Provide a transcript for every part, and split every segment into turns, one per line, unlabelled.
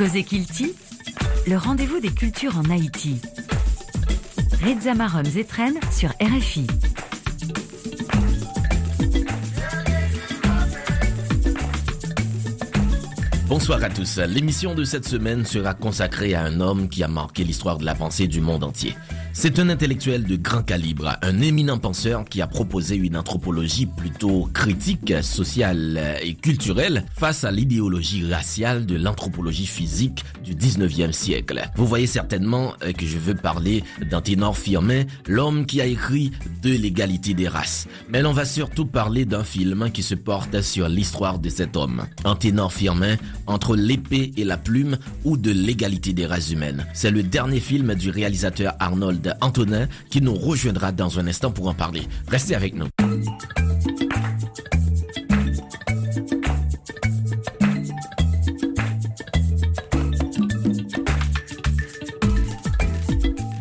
Cosé Kilti, le rendez-vous des cultures en Haïti. Reza Marom Zetren sur RFI.
Bonsoir à tous. L'émission de cette semaine sera consacrée à un homme qui a marqué l'histoire de la pensée du monde entier. C'est un intellectuel de grand calibre, un éminent penseur qui a proposé une anthropologie plutôt critique, sociale et culturelle face à l'idéologie raciale de l'anthropologie physique du 19e siècle. Vous voyez certainement euh, que je veux parler d'Anténor Firmin, l'homme qui a écrit de l'égalité des races. Mais l'on va surtout parler d'un film qui se porte sur l'histoire de cet homme. Anténor Firmin, entre l'épée et la plume ou de l'égalité des races humaines. C'est le dernier film du réalisateur Arnold Antonin qui nous rejoindra dans un instant pour en parler. Restez avec nous.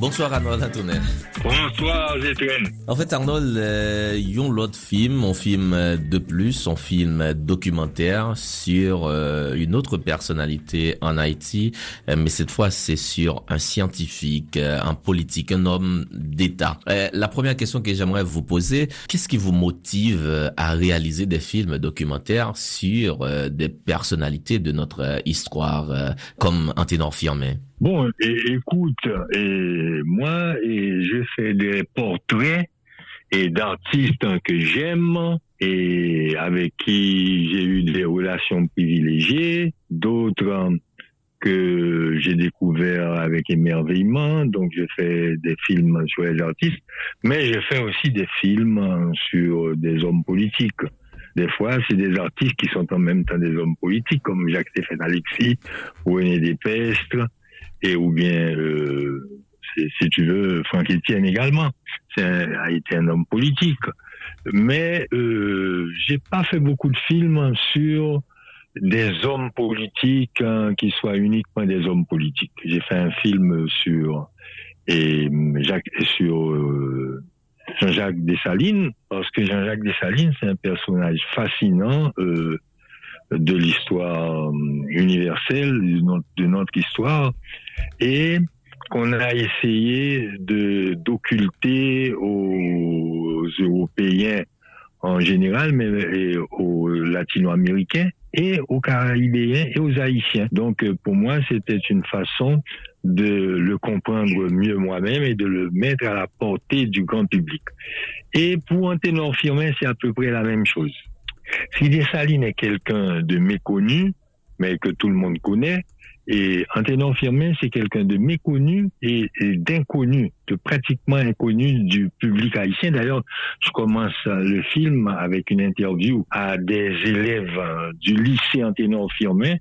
Bonsoir Arnold Antonin.
Bonsoir Zetren.
En fait Arnold, euh, yon l'autre film, on film de plus, on film documentaire sur euh, une autre personnalité en Haïti, euh, mais cette fois c'est sur un scientifique, euh, un politique, un homme d'État. Euh, la première question que j'aimerais vous poser, qu'est-ce qui vous motive euh, à réaliser des films documentaires sur euh, des personnalités de notre histoire, euh, comme Anténor Firmin?
Bon, et, écoute, et moi, je fais des portraits et d'artistes que j'aime et avec qui j'ai eu des relations privilégiées, d'autres que j'ai découvert avec émerveillement. Donc, je fais des films sur les artistes, mais je fais aussi des films sur des hommes politiques. Des fois, c'est des artistes qui sont en même temps des hommes politiques, comme Jacques-Stéphane Alexis René Despestre et ou bien, euh, si, tu veux, Franck Etienne également. C'est a été un homme politique. Mais euh, j'ai pas fait beaucoup de films sur des hommes politiques hein, qui soient uniquement des hommes politiques. J'ai fait un film sur et Jacques sur euh, Jean-Jacques Dessalines parce que Jean-Jacques Dessalines c'est un personnage fascinant euh, de l'histoire euh, universelle de notre, histoire et qu'on a essayé de d'occulter aux Européens en général, mais aux Latino-Américains et aux Caribéens et aux Haïtiens. Donc euh, pour moi, c'était une façon de le comprendre mieux moi-même et de le mettre à la portée du grand public. Et pour Anténor Firmin, c'est à peu près la même chose. Si Dessalines est quelqu'un de méconnu, mais que tout le monde connaît, et Anténor Firmin, c'est quelqu'un de méconnu et, et d'inconnu, de pratiquement inconnu du public haïtien. D'ailleurs, je commence euh, le film avec une interview à des élèves euh, du lycée Anténor Firmin.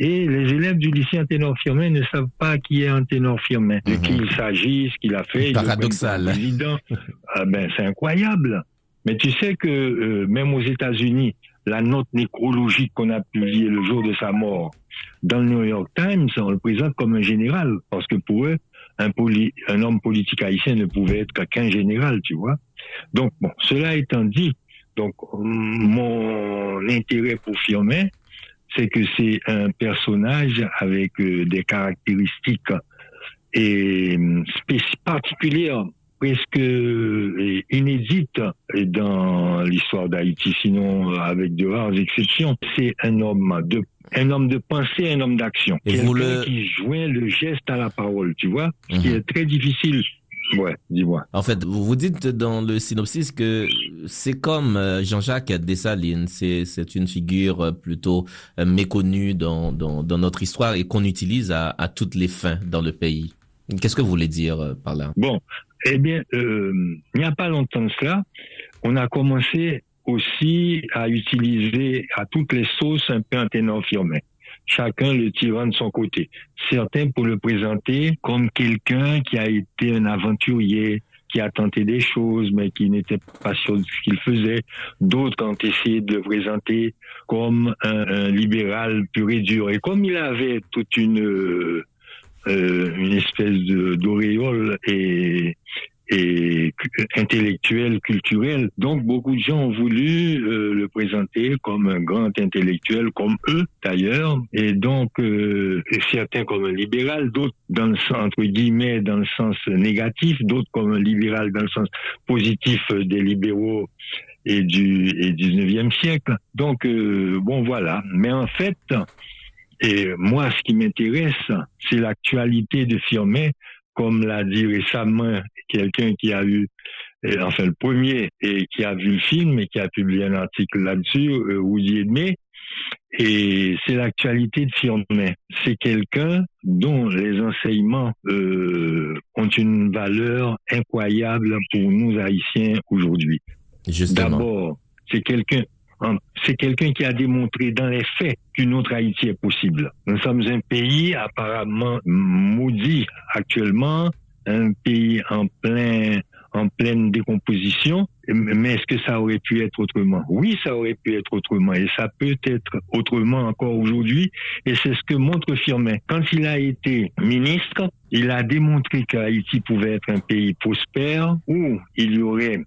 Et les élèves du lycée Anténor Firmin ne savent pas qui est Anténor Firmin, de
Mhm.
qui il s'agit, ce qu'il a fait.
Paradoxal.
Ah ben, c'est incroyable. Mais tu sais que euh, même aux États-Unis, la note nécrologique qu'on a publiée le jour de sa mort dans le New York Times, on le présente comme un général, parce que pour eux, un, poli- un homme politique haïtien ne pouvait être qu'un général, tu vois. Donc, bon, cela étant dit, donc mon intérêt pour Firmin, c'est que c'est un personnage avec euh, des caractéristiques et euh, particulières, presque euh, inédites dans l'histoire d'Haïti, sinon euh, avec de rares exceptions. C'est un homme de un homme de pensée, un homme d'action.
Et vous
Quelqu'un
le-
qui joint le geste à la parole, tu vois, ce qui
Mhm.
est très difficile. Ouais, dis-moi.
En fait, vous vous dites dans le synopsis que c'est comme euh, Jean-Jacques Dessalines, c'est c'est une figure plutôt méconnue dans, dans, dans notre histoire et qu'on utilise à, à toutes les fins dans le pays. Qu'est-ce que vous voulez dire euh, par là?
Bon, eh bien, euh, il n'y a pas longtemps de cela, on a commencé aussi à utiliser à toutes les sauces un peu un ténor. Chacun le tirant de son côté. Certains pour le présenter comme quelqu'un qui a été un aventurier, qui a tenté des choses, mais qui n'était pas sûr de ce qu'il faisait. D'autres ont essayé de le présenter comme un, un libéral pur et dur. Et comme il avait toute une... euh, euh, une espèce d'auréole et et intellectuel, culturel. Donc beaucoup de gens ont voulu euh, le présenter comme un grand intellectuel, comme eux d'ailleurs, et donc euh, certains comme un libéral, d'autres dans le sens entre guillemets dans le sens négatif, d'autres comme un libéral dans le sens positif des libéraux et du et 19e siècle. Donc euh, bon voilà. Mais en fait, et moi ce qui m'intéresse, c'est l'actualité de Firmet, comme l'a dit récemment quelqu'un qui a eu enfin le premier et qui a vu le film et qui a publié un article là-dessus, euh, Woody Edmé. Et c'est l'actualité de Firmet. C'est quelqu'un dont les enseignements euh, ont une valeur incroyable pour nous Haïtiens aujourd'hui. D'abord, c'est quelqu'un c'est quelqu'un qui a démontré dans les faits qu'une autre Haïti est possible. Nous sommes un pays apparemment maudit actuellement, un pays en plein en pleine décomposition, mais est-ce que ça aurait pu être autrement? Oui, ça aurait pu être autrement, et ça peut être autrement encore aujourd'hui, et c'est ce que montre Firmin. Quand il a été ministre, il a démontré qu'Haïti pouvait être un pays prospère, où il y aurait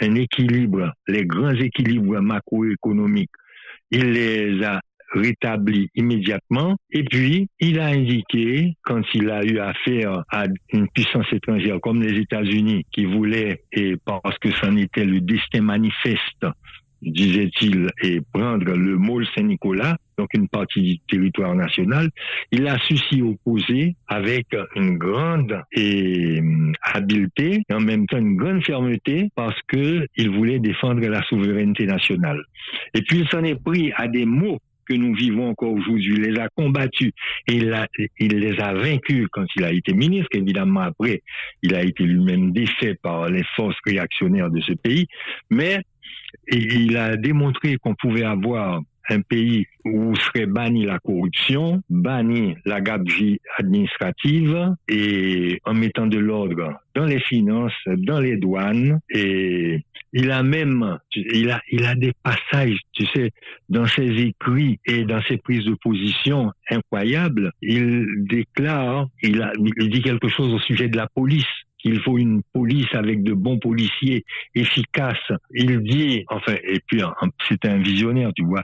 un équilibre, les grands équilibres macroéconomiques, il les a rétablis immédiatement. Et puis, il a indiqué, quand il a eu affaire à une puissance étrangère comme les États-Unis, qui voulait, et parce que c'en était le destin manifeste, disait-il, et prendre le môle Saint-Nicolas, donc une partie du territoire national, il a su s'y opposer avec une grande hum, habileté et en même temps une grande fermeté parce que il voulait défendre la souveraineté nationale. Et puis il s'en est pris à des mots que nous vivons encore aujourd'hui, il les a combattus et il, il, les a vaincus quand il a été ministre. Évidemment, après, il a été lui-même défait par les forces réactionnaires de ce pays, mais il a démontré qu'on pouvait avoir un pays où serait bannie la corruption, bannie la gabegie administrative et en mettant de l'ordre dans les finances, dans les douanes et il a même, il a, il a des passages, tu sais, dans ses écrits et dans ses prises de position incroyables. Il déclare, il, a, il dit quelque chose au sujet de la police qu'il faut une police avec de bons policiers efficaces. Il dit, enfin, et puis c'est un visionnaire, tu vois.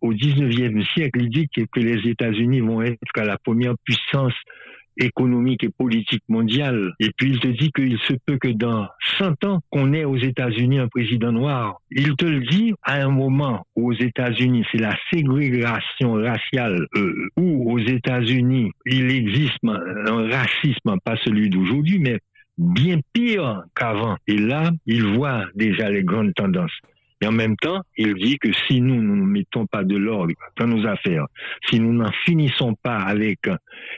Au 19e siècle, il dit que, les États-Unis vont être la première puissance économique et politique mondiale. Et puis il te dit qu'il se peut que dans 100 ans qu'on ait aux États-Unis un président noir. Il te le dit à un moment où aux États-Unis c'est la ségrégation raciale, euh, où aux États-Unis il existe un racisme, pas celui d'aujourd'hui, mais bien pire qu'avant. Et là, il voit déjà les grandes tendances. Et en même temps, il dit que si nous ne mettons pas de l'ordre dans nos affaires, si nous n'en finissons pas avec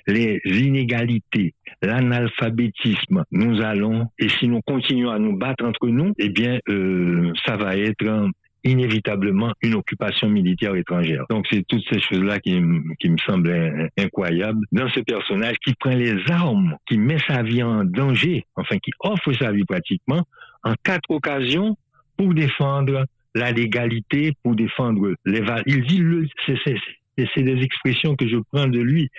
les inégalités, l'analphabétisme, nous allons, et si nous continuons à nous battre entre nous, eh bien, euh, ça va être inévitablement une occupation militaire étrangère. Donc c'est toutes ces choses-là qui, me semblent incroyables dans ce personnage qui prend les armes, qui met sa vie en danger, enfin qui offre sa vie pratiquement en quatre occasions pour défendre la légalité, pour défendre les valeurs. Il dit, c'est des expressions que je prends de lui,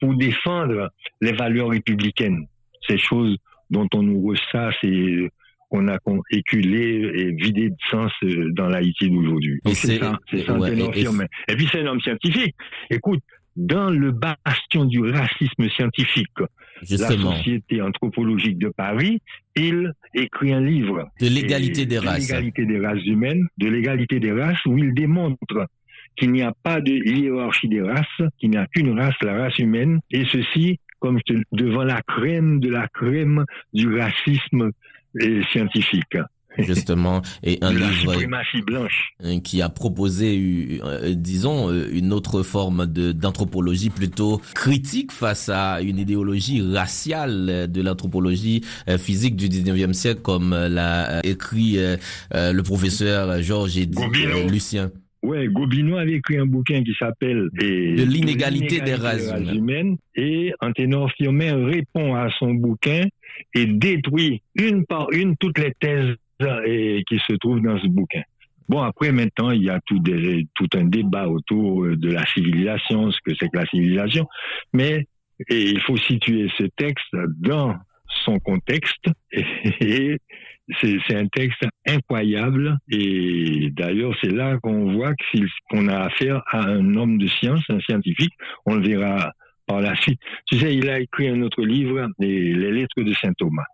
pour défendre les valeurs républicaines. Ces choses dont on nous ressasse et qu'on a éculé et vidé de sens euh, dans l'Haïti d'aujourd'hui. c'est ça, c'est ça et, puis c'est un homme scientifique. Écoute, dans le bastion du racisme scientifique, la Société anthropologique de Paris, il écrit un livre.
De l'égalité des races.
De l'égalité des races humaines, de l'égalité des races, où il démontre qu'il n'y a pas de hiérarchie des races, qu'il n'y a qu'une race, la race humaine, et ceci comme devant la crème de la crème du racisme scientifique
justement, et un livre
blanche.
Euh, qui a proposé, euh, disons, euh, une autre forme d'anthropologie plutôt critique face à une idéologie raciale de l'anthropologie physique du 19e siècle, comme l'a écrit le professeur Georges et Lucien.
Ouais, Gobineau avait écrit un bouquin qui s'appelle
De l'inégalité des, races humaines.
Et Anténor Firmin répond à son bouquin et détruit une par une toutes les thèses et, qui se trouvent dans ce bouquin. Bon, après, maintenant, il y a tout, des, tout un débat autour de la civilisation, ce que c'est que la civilisation, mais et il faut situer ce texte dans son contexte et c'est un texte incroyable et d'ailleurs c'est là qu'on voit qu'on a affaire à un homme de science, un scientifique. On le verra par la suite. Tu sais, il a écrit un autre livre, les, lettres de saint Thomas.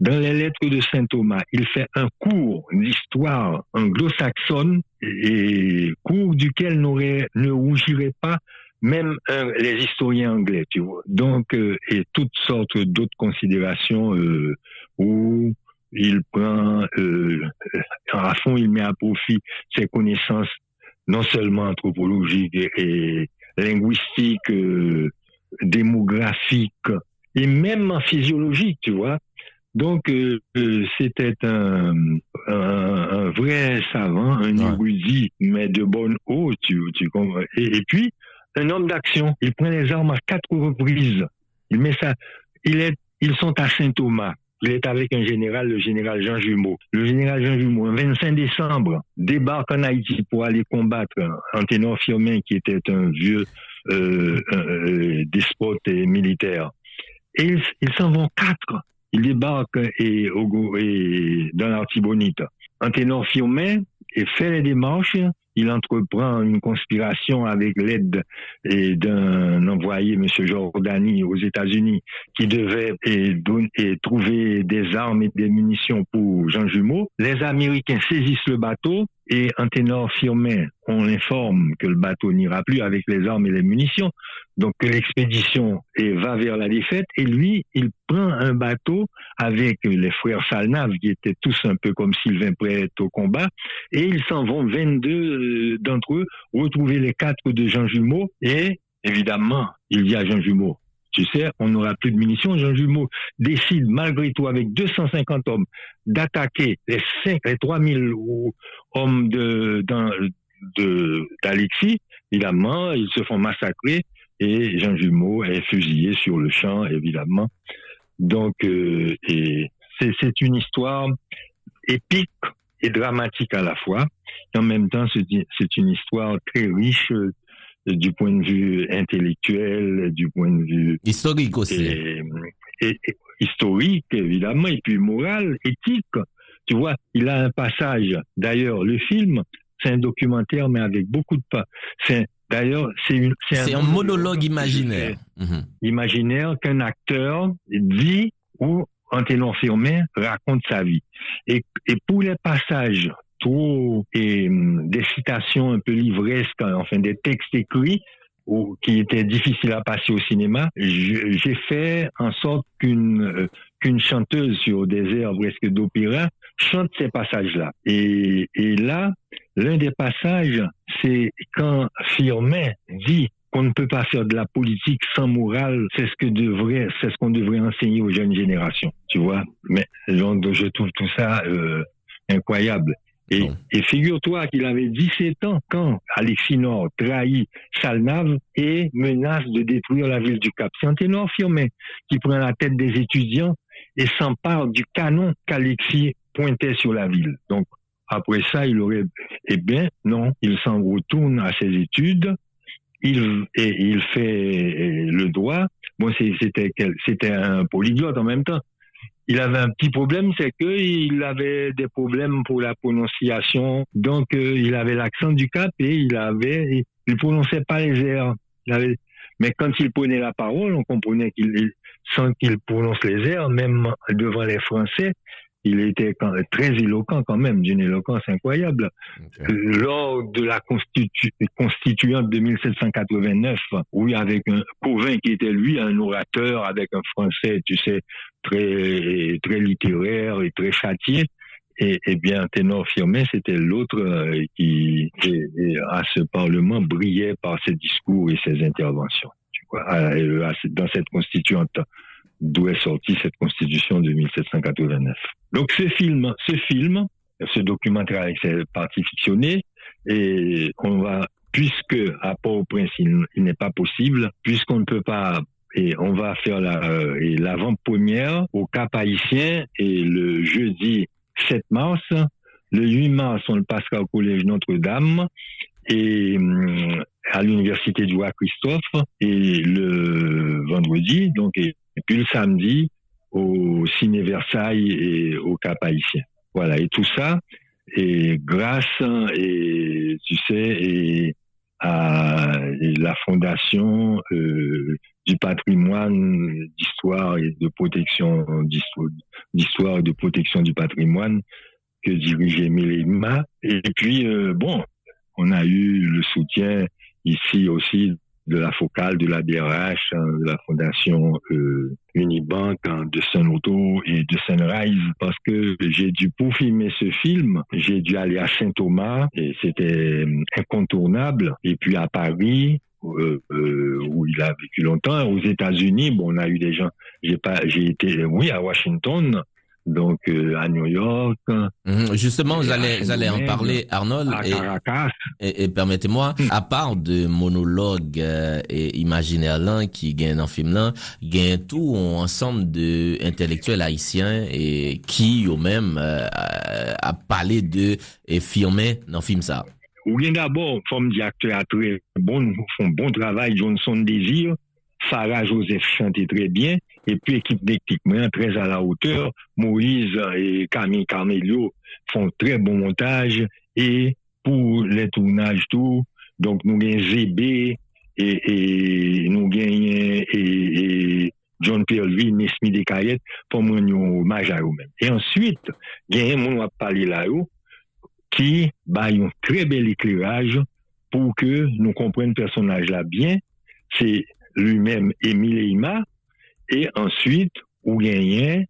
Dans les lettres de saint Thomas, il fait un cours d'histoire anglo-saxonne et cours duquel ne rougirait pas même les historiens anglais, tu vois. Donc, euh, et toutes sortes d'autres considérations euh, où il prend euh, à fond, il met à profit ses connaissances non seulement anthropologiques et, linguistiques, euh, démographiques et même physiologiques, tu vois. Donc euh, c'était un, un, vrai savant, un érudit, mais de bonne eau, tu, tu comprends. Et, puis un homme d'action. Il prend les armes à quatre reprises. Il met ça. Il est, ils sont à Saint-Thomas. Il est avec un général, le général Jean Jumeau. Le général Jean Jumeau, le 25 décembre, débarque en Haïti pour aller combattre Anténor Firmin, qui était un vieux euh, euh, despote et militaire. Et ils s'en vont quatre. Ils débarquent et, et dans l'Artibonite. Anténor Firmin fait les démarches il entreprend une conspiration avec l'aide d'un envoyé, M. Jordani, aux États-Unis, qui devait trouver des armes et des munitions pour Jean Jumeau. Les Américains saisissent le bateau et un ténor firmé, on informe que le bateau n'ira plus avec les armes et les munitions, donc que l'expédition va vers la défaite, et lui, il prend un bateau avec les frères Salnave, qui étaient tous un peu comme Sylvain prêts au combat, et ils s'en vont, 22 euh, d'entre eux, retrouver les quatre de Jean Jumeau, et évidemment, il y a Jean Jumeau tu sais, on n'aura plus de munitions. Jean Jumeau décide, malgré tout, avec 250 hommes, d'attaquer les 5, les 3000 hommes de, d'Alexis. Évidemment, ils se font massacrer et Jean Jumeau est fusillé sur le champ, évidemment. Donc, euh, c'est une histoire épique et dramatique à la fois. Et en même temps, c'est une histoire très riche du point de vue intellectuel, du point de vue
historique aussi.
Et, historique évidemment, et puis moral, éthique. Tu vois, il a un passage. D'ailleurs, le film, c'est un documentaire, mais avec beaucoup de pas. C'est D'ailleurs, c'est
un, monologue imaginaire.
Mhm. Imaginaire qu'un acteur dit ou un ténor firmé raconte sa vie. Et, et pour les passages trop et hum, des citations un peu livresques, enfin des textes écrits ou, qui étaient difficiles à passer au cinéma, j'ai fait en sorte qu'une euh, qu'une chanteuse sur des airs presque d'opéra chante ces passages-là. Et, et là, l'un des passages, c'est quand Firmin dit qu'on ne peut pas faire de la politique sans morale, c'est ce que devrait, c'est ce qu'on devrait enseigner aux jeunes générations, tu vois. Mais donc, je trouve tout ça euh, incroyable. Et, et figure-toi qu'il avait 17 ans quand Alexis Nord trahit Salnave et menace de détruire la ville du Cap. C'est un ténor Firmin qui prend la tête des étudiants et s'empare du canon qu'Alexis pointait sur la ville. Donc, après ça, il aurait, eh bien, non, il s'en retourne à ses études, il, et il fait le droit. Bon, c'était, c'était un polyglotte en même temps il avait un petit problème, c'est qu'il avait des problèmes pour la prononciation. Donc, euh, il avait l'accent du cap et il avait, il, prononçait pas les airs. mais quand il prenait la parole, on comprenait qu'il, sans qu'il prononce les airs, même devant les Français, il était très éloquent quand même, d'une éloquence incroyable. Lors de la constituante de 1789, oui, avec un Cauvin qui était lui un orateur avec un français, tu sais, très très littéraire et très châtié. Et, bien, Ténor Firmin, c'était l'autre euh, qui, à ce Parlement, brillait par ses discours et ses interventions. Tu vois, dans cette constituante d'où est sortie cette constitution de 1789. Donc ce film, ce film, ce documentaire avec ses parties fictionnées, et on va, puisque à Port-au-Prince il, n'est pas possible, puisqu'on ne peut pas et on va faire la euh, l'avant-première au Cap Haïtien et le jeudi 7 mars, le 8 mars on le passera au collège Notre-Dame et hum, à l'université du Roi Christophe et le vendredi donc et puis le samedi au Ciné Versailles et au Cap Haïtien. Voilà, et tout ça, et grâce, et tu sais, et la fondation euh, du patrimoine d'histoire et de protection d'histoire et de protection du patrimoine que dirigeait Mélima. Et puis, euh, bon, on a eu le soutien ici aussi de la focale, de la DRH, hein, de la fondation euh, Unibank, hein, de Sun Auto et de Sunrise, parce que j'ai dû, pour filmer ce film, j'ai dû aller à Saint-Thomas, et c'était euh, incontournable, et puis à Paris, euh, où il a vécu longtemps. Aux États-Unis, bon, on a eu des gens. J'ai pas, j'ai été, oui, à Washington, donc euh, à New York.
Mhm. justement, j'allais j'allais en parler, Arnold. et, et, permettez-moi, hmm. à part de monologues euh, et imaginaires là qui gagnent dans le film là, gagnent tout un ensemble de intellectuels haïtiens et qui au même euh, a parlé de et filmé dans le film ça.
Ou bien d'abord, forme d'acteur très bon, font bon travail, Johnson Désir, Farah Joseph chantait très bien, et puis équipe d'équipement très à la hauteur. Moïse et Camille Carmelio font très bon montage et pour les tournages tout, donc nous gagnons ZB et, nous gagnons et, John Pierre-Louis, pour nous hommage à eux-mêmes. Et ensuite, gagnons mon parler là-haut qui a un très bel éclairage pour que nous comprenions le personnage là bien. Lui-même Émile Ima, et ensuite, ou gagnait,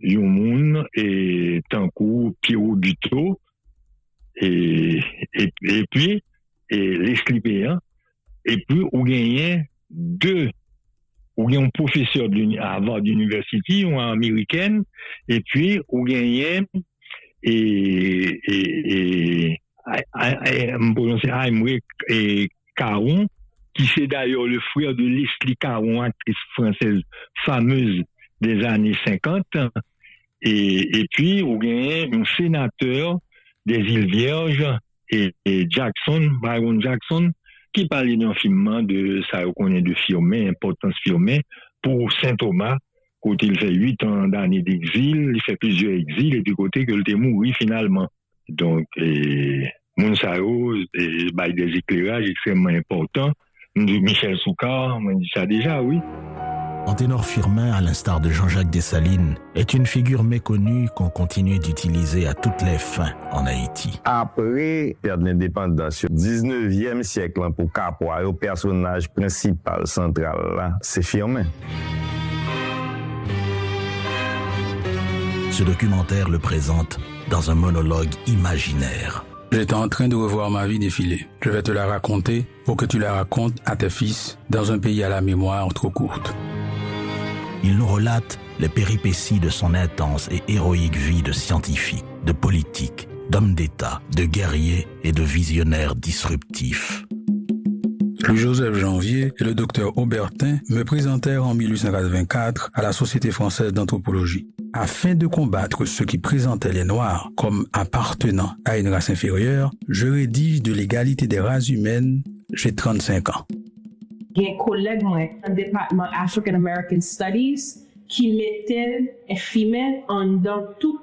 Yomoun et Tankou, Pierrot Buteau, et, et, et puis, et les et puis, ou gagnait deux, ou un professeur de Harvard University, ou américaine, et puis, ou gagnait, et, et, et, et, et Caron, qui c'est d'ailleurs le frère de Leslie Caron, actrice française fameuse des années 50. Et, puis, on gagne un sénateur des îles Vierges et, Jackson, Byron Jackson, qui parlait d'un film de, ça reconnaît de firmer, importance firmer, pour Saint-Thomas, côté il fait huit ans d'années d'exil, il fait plusieurs exils, et du côté que le mort finalement. Donc, et, Monsaro, et, bah, des éclairages extrêmement importants Michel Soukar, on dit ça déjà, oui.
Anténor Firmin, à l'instar de Jean-Jacques Dessalines, est une figure méconnue qu'on continue d'utiliser à toutes les fins en Haïti.
Après perte l'indépendance, 19e siècle, hein, pour Capois, le personnage principal central, c'est Firmin.
Ce documentaire le présente dans un monologue imaginaire.
J'étais en train de revoir ma vie défiler. Je vais te la raconter pour que tu la racontes à tes fils dans un pays à la mémoire trop courte.
Il nous relate les péripéties de son intense et héroïque vie de scientifique, de politique, d'homme d'État, de guerrier et de visionnaire disruptif.
Le Joseph Janvier et le docteur Aubertin me présentèrent en 1884 à la Société française d'anthropologie. Afin de combattre ceux qui présentaient les Noirs comme appartenant à une race inférieure, je rédige de l'égalité des races humaines, j'ai 35 ans.
un collègue dans le département African American Studies qui mettait et filmait en dans tout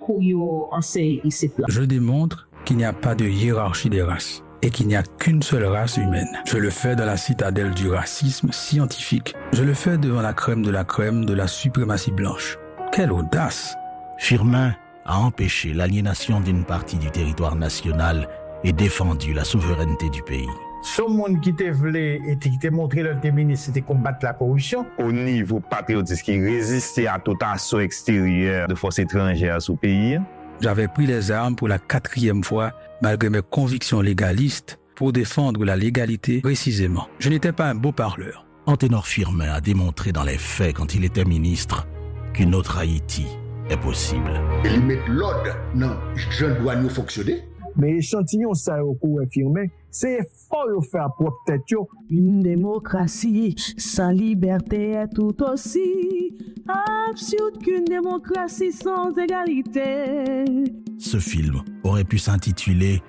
en ici.
Je démontre qu'il n'y a pas de hiérarchie des races et qu'il n'y a qu'une seule race humaine. Je le fais dans la citadelle du racisme scientifique. Je le fais devant la crème de la crème de la suprématie blanche. Quelle audace
Firmin a empêché l'aliénation d'une partie du territoire national et défendu la souveraineté du pays.
Ce monde qui te voulait et qui t'a montré le ministre, c'était combattre la corruption.
Au niveau patriotique, qui résistait à tout assaut extérieur de forces étrangères sous pays.
J'avais pris les armes pour la quatrième fois, malgré mes convictions légalistes, pour défendre la légalité précisément. Je n'étais pas un beau parleur.
Anténor Firmin a démontré dans les faits, quand il était ministre, qu'une autre Haïti est possible.
Et mettre l'ordre non, je dois nous fonctionner.
Mais échantillon ça au coup infirmé, c'est fort de faire pour tête
Une démocratie sans liberté est tout aussi absurde qu'une démocratie sans égalité.
Ce film aurait pu s'intituler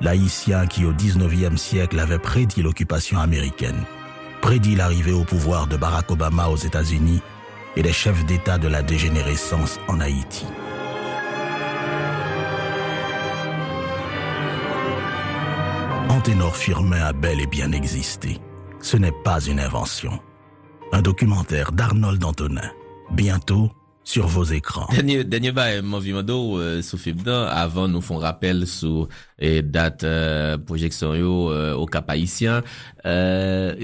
L'haïtien qui au 19e siècle avait prédit l'occupation américaine, prédit l'arrivée au pouvoir de Barack Obama aux États-Unis et des chefs d'État de la dégénérescence en Haïti. Anténor Firmin a bel et bien existé. Ce n'est pas une invention. Un documentaire d'Arnold Antonin. Bientôt sur vos écrans.
Dernier, dernier bail, Movimado, euh, sous Fibda, avant nous font rappel sur eh, date euh, projection yo, euh, au Cap Haïtien. Euh,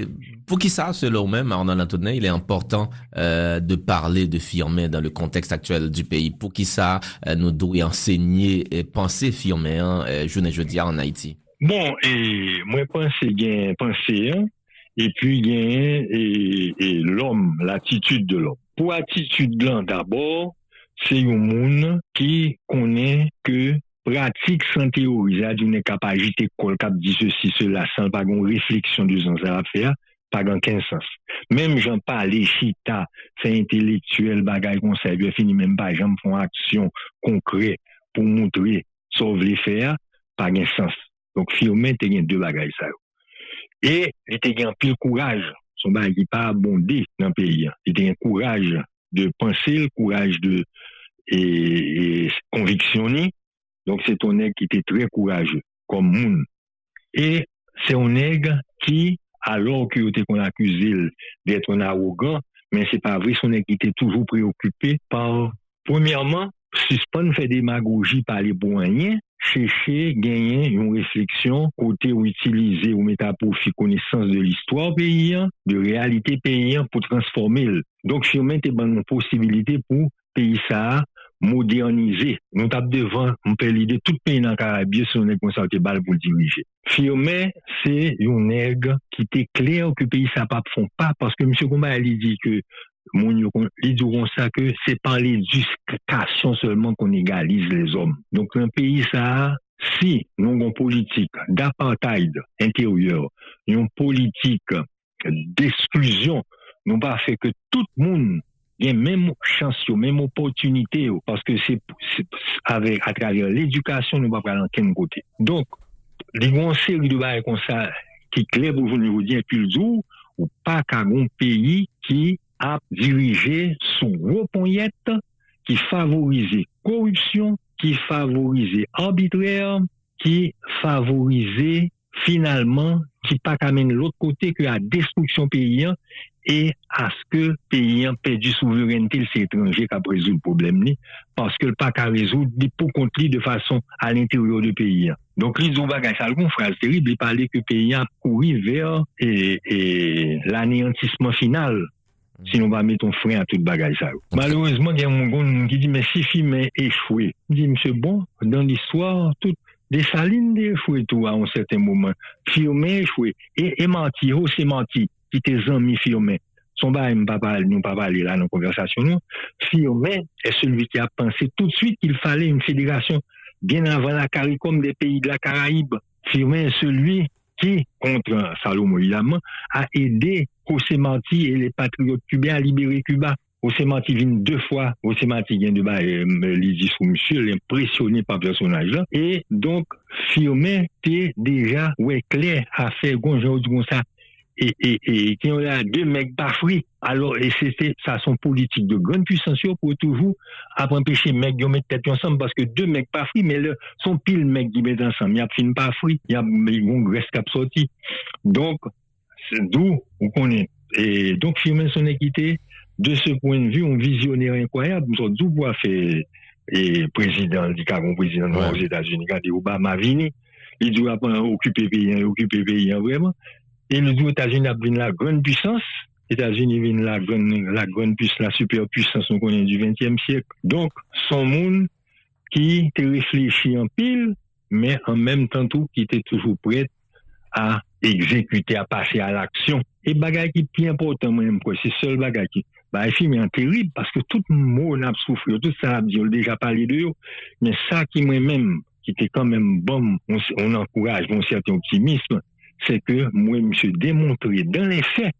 pour qui ça, selon même, Arnaud Antonin, il est important euh, de parler de Firmin dans le contexte actuel du pays. Pour qui ça, euh, nous devons enseigner et penser Firmin, hein, euh, je ne dis en Haïti.
Bon, et moi, pense gain penser, hein, et puis gain et, et l'homme, l'attitude de l'homme. Pour attitude là, d'abord, c'est un monde qui connaît que pratique sans théoriser d'une capacité qu'on cap dit ceci, cela, sans pas réflexion de ça à faire, pas dans quel sens. Même j'en parle, chita, c'est intellectuel, qu'on sait, fini même pas, j'en font action concrète pour montrer, sauver les faire, pas de sens. Donc, Firmin, t'es deux bagailles, ça. Et, il était un pile courage. Son bagage qui pas abondé dans le pays. Il était un courage de penser, le courage de, convictionner. Donc, c'est un nègre qui était très courageux, comme moun. Et, c'est un nègre qui, alors qu'il était qu'on accusé d'être un arrogant, mais c'est pas vrai, son nègre qui était toujours préoccupé par, premièrement, suspendre faire démagogie par les moyens, chercher, gagner une réflexion côté ou utiliser ou profit connaissance de l'histoire paysan, de réalité paysan pour transformer. Donc, si on met une possibilité pour pays ça moderniser. Nous tapons devant, on peut l'idée, tout pays dans le Caraïbes, si on est concerté balle pour le diriger. Firmé, c'est un nègre qui était clair que le pays ça pas font pas, parce que moun yo kon, li diron sa ke se par l'edukasyon seulement kon egalize les om. Donk nan peyi sa, si nou kon politik d'apartheid interior, yon politik d'esklusyon, nou pa fe ke tout moun gen menm chans yo, menm opotunite yo, paske se a travè l'edukasyon nou pa pral anken kote. Donk, diron se li dubay kon sa ki kleb ou joun yo diyen pil zou, ou pa kagon peyi ki a dirigé sous gros qui favorisait corruption, qui favorisait arbitraire, qui favorisait finalement, qui pas qu'amène l'autre côté que la destruction paysan et à ce que paysan perdu souveraineté, c'est étranger qui a résolu le problème, parce que le pas qu'à résoudre, pour contre de façon à l'intérieur du pays. Donc, les bagages, ça une phrase terrible, il parlait que paysan a couru vers et, et l'anéantissement final sinon on va mettre un frein à toute bagaille ça. Malheureusement, il y a un monde qui dit, mais si film est échoué. Dit, monsieur, bon, dans l'histoire, tout, des salines échoué tout à un certain moment. Firmé échoué. Et, et menti, oh, c'est menti, qui était amis firmé. Son bail, nous parler, nous pas parler là dans la conversation, non. Firmé est celui qui a pensé tout de suite qu'il fallait une fédération bien avant la CARICOM des pays de la Caraïbe. Firmé est celui contre Salomon évidemment, a aidé José et les patriotes cubains à libérer Cuba. José Marti vient deux fois, José vient de bas, euh, dit sous monsieur, impressionné par le personnage là. Et donc, Firmin était déjà, ouais, clair à faire gonjon ça. Et, et, et, qui ont là deux mecs bafoués. Alors, et c'était, ça, son politique de grande puissance pour toujours, après empêcher mecs de mettre tête ensemble parce que deux mecs pas mais le, son pile mecs qui mettent ensemble. Il y a fin pas il y a, une graisse qui a sorti. Donc, d'où on connaît. Et donc, firmer son équité, de ce point de vue, un visionnaire incroyable. Nous avons d'où fait et président, Cameroun, président ouais. aux États-Unis, quand Obama vini, il doit occuper pays, occuper pays vraiment. Et nous, les États-Unis a la grande puissance. États-Unis viennent la grande, la grande puissance, la superpuissance, on connaît du XXe siècle. Donc, son monde qui te réfléchit en pile, mais en même temps tout, qui était toujours prêt à exécuter, à passer à l'action. Et bagay qui est plus important, moi, c'est seul bagay qui, bah, est terrible parce que tout le monde a souffert, tout ça a déjà parlé de eux, mais ça qui moi-même, qui était quand même bon, on, on encourage mon certain optimisme, c'est que moi, je me suis démontré dans les faits,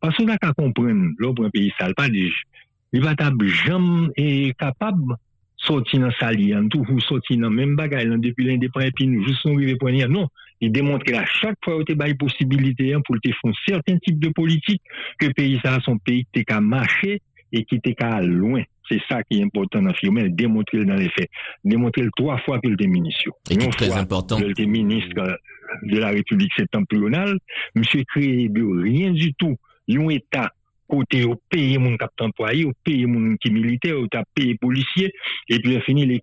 parce qu'on a qu'à comprendre, l'autre pays, ça pas dit, il va être jamais capable sortir dans sa ligne, tout vous sortir dans même bagaille depuis l'indépendance puis nous juste nous arriver pour non il démontre qu'à chaque fois où tu as possibilité hein, pour te faire certains types de politique que pays ça son pays t'es qu'à marcher et qui était qu'à loin. C'est ça qui est important dans le démontrer dans les faits. Démontrer trois fois qu'il était ministre.
Et qui est très important.
Il était ministre de la République septentrionale. Monsieur créé de rien du tout. Un État côté au pays mon cap employé, au pays mon qui militaire, au pays policier, et puis fini les,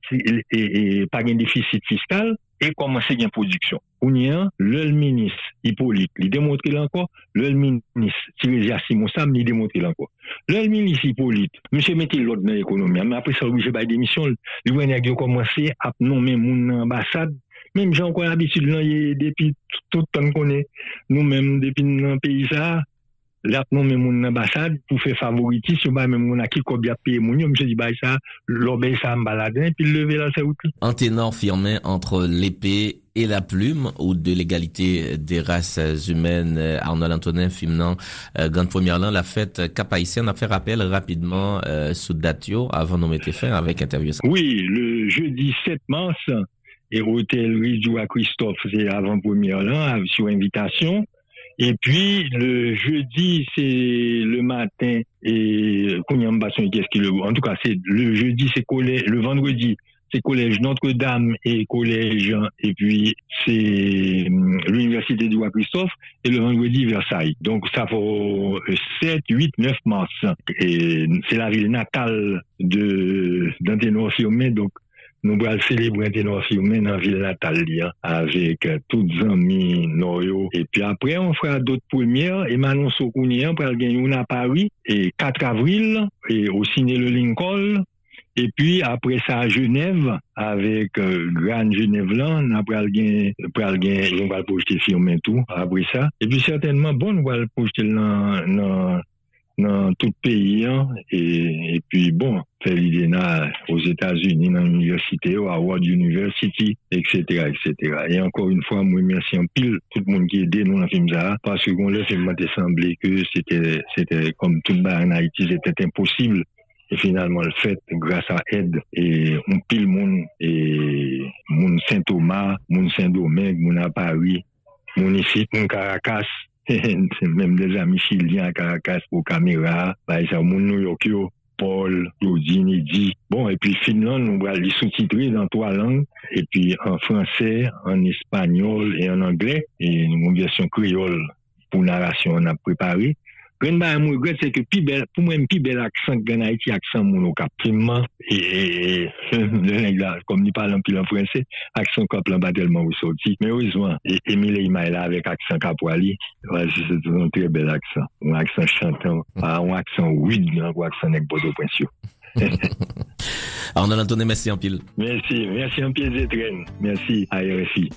et, pas un déficit fiscal et commencer une production? On y a le ministre Hippolyte, il démontre encore, le ministre Thierry Simon Sam, il démontre encore. Le ministre Hippolyte, monsieur mettez l'ordre dans l'économie, mais après ça, j'ai pas démission, il va commencer à nommer mon ambassade même j'ai encore l'habitude, depuis tout le temps qu'on est, nous-mêmes, depuis un pays là, nous, même mon ambassade, pour faire favoritisme, bah, même bien payé mon je dis, bah, ça, l'obéi ça, me balader, puis lever la route.
Un ténor firmé entre l'épée et la plume, ou de l'égalité des races humaines, Arnold Antonin, Fimnan, euh, Grande Première Lan, la fête cap on a fait rappel rapidement, euh, sous Datio, avant de mettre fin avec interview.
Oui, le jeudi 7 mars, et hôtel Ridou à Christophe, c'est avant première là, sur invitation. Et puis, le jeudi, c'est le matin, et qu'est-ce qu'il En tout cas, c'est le jeudi, c'est collège, le vendredi, c'est collège Notre-Dame et collège, et puis c'est hum, l'université du roi Christophe, et le vendredi Versailles. Donc, ça fait 7, 8, 9 mars. Et c'est la ville natale de d'Anténor donc nous allons célébrer nos films dans la ville natale avec euh, tous les amis et puis après on fera d'autres premières et Manon Sokounien pour gagner une à Paris et 4 avril et au ciné le Lincoln. Et puis après ça à Genève avec euh, Grande Genève là on gagner on va projeter film et tout après ça. Et puis certainement bon on va le projeter dans dans tout le pays. Hein. Et, puis, bon, faire l'idée aux États-Unis, dans l'université, à Harvard University, etc., etc. Et encore une fois, moi, merci en pile tout le monde qui a aidé nous dans film ça, parce que le film m'a semblé que c'était, c'était comme tout le monde en Haïti, c'était impossible. Et finalement, le fait, grâce à aide, et on pile monde, et mon Saint-Thomas, mon Saint-Domingue, mon à Paris, mon ici, mon Caracas, même des amis chiliens à Caracas pour caméra, par exemple, mon New York, Paul, Claudine, dit. Bon, et puis Finlande, on va les sous-titrer dans trois langues, et puis en français, en espagnol et en anglais, et une version créole pour narration, on a préparé. Gren ba mwen regret se ke pi bel, pou mwen pi bel aksan gen Haiti aksan moun o kap. Primman, e, kom ni palan pi lan franse, aksan kap lan ba telman ou soti. Men ouzman, Emile Imaela avek aksan kap wali, wazise se ton tre bel aksan. Un aksan chantan, un aksan ouid, un aksan nek bodo prensyo.
Arnaud Antoine, merci en pile.
Merci, merci en pile Zetren. Merci à RFI.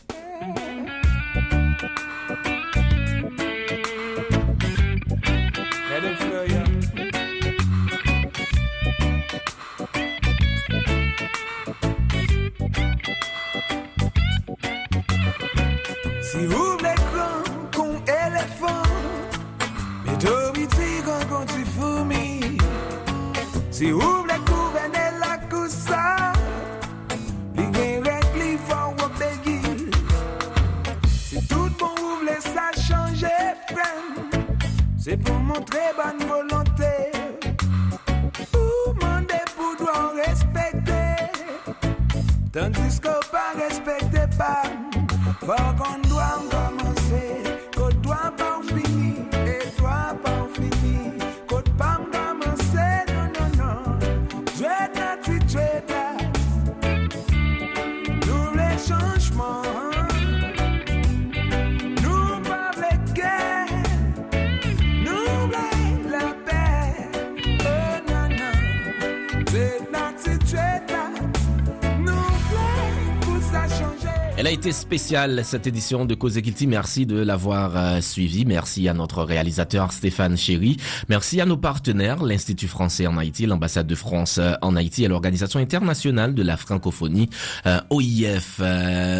Si ouvre l'écran con éléphant, mais d'habitude quand tu fourmis. Si ouvre les la coussa, les guerres les font. Si tout le monde ouvre ça changer, c'est pour montrer bonne volonté. Pour demander pour doit respecter, tandis qu'on pas respecter pas.
Elle a été spéciale cette édition de Cause Equity. Merci de l'avoir euh, suivi. Merci à notre réalisateur Stéphane Chéry. Merci à nos partenaires, l'Institut français en Haïti, l'ambassade de France euh, en Haïti et l'Organisation internationale de la francophonie, euh, OIF.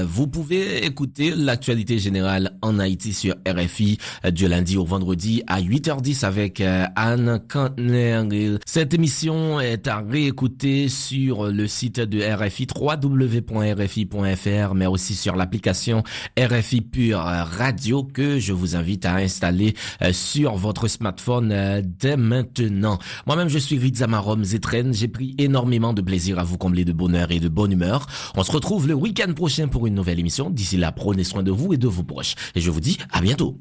vous pouvez écouter l'actualité générale en Haïti sur RFI du lundi au vendredi à 8h10 avec Anne Kantner. Cette émission est à réécouter sur le site de RFI www.rfi.fr mais aussi sur l'application RFI Pure Radio que je vous invite à installer euh, sur votre smartphone euh, dès maintenant. Moi-même, je suis Rizamarom Zetren. J'ai pris énormément de plaisir à vous combler de bonheur et de bonne humeur. On se retrouve le week-end prochain pour une nouvelle émission. D'ici là, prenez soin de vous et de vos proches. Et je vous dis à bientôt.